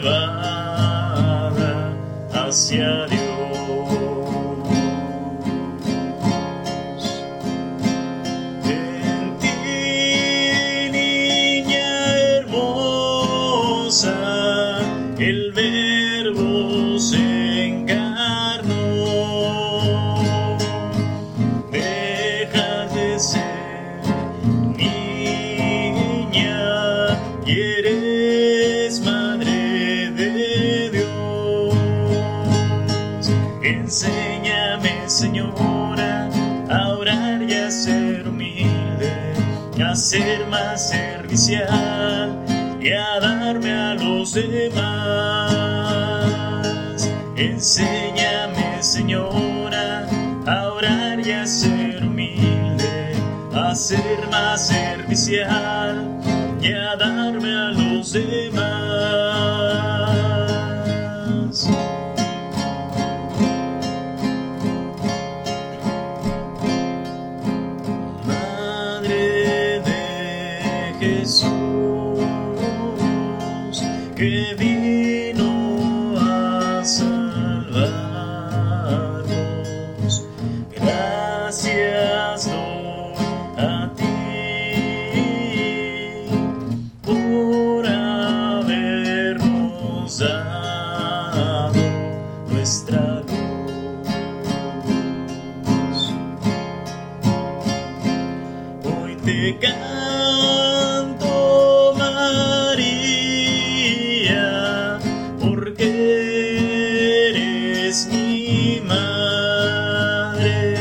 llevara hacia Dios. En ti, niña hermosa, el Enséñame, Señora, a orar y a ser humilde, a ser más servicial y a darme a los demás. Enséñame, Señora, a orar y a ser humilde, a ser más servicial y a darme a los demás. Jesús, que vino a salvarnos. Gracias a ti por habernos dado nuestra luz. Hoy te eres mi madre.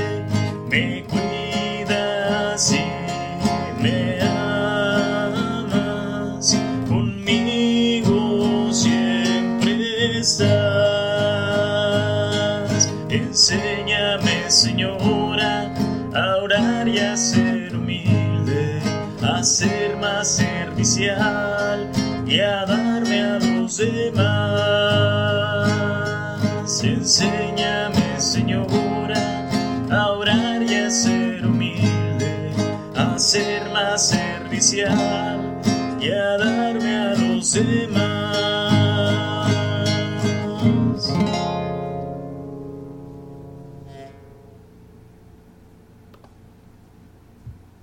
Me cuidas y me amas. Conmigo siempre estás. Enséñame, Señora, a orar y a ser humilde, a ser más servicial y a darme a los demás. Enséñame, Señora, a orar y a ser humilde, a ser más servicial y a darme a los demás.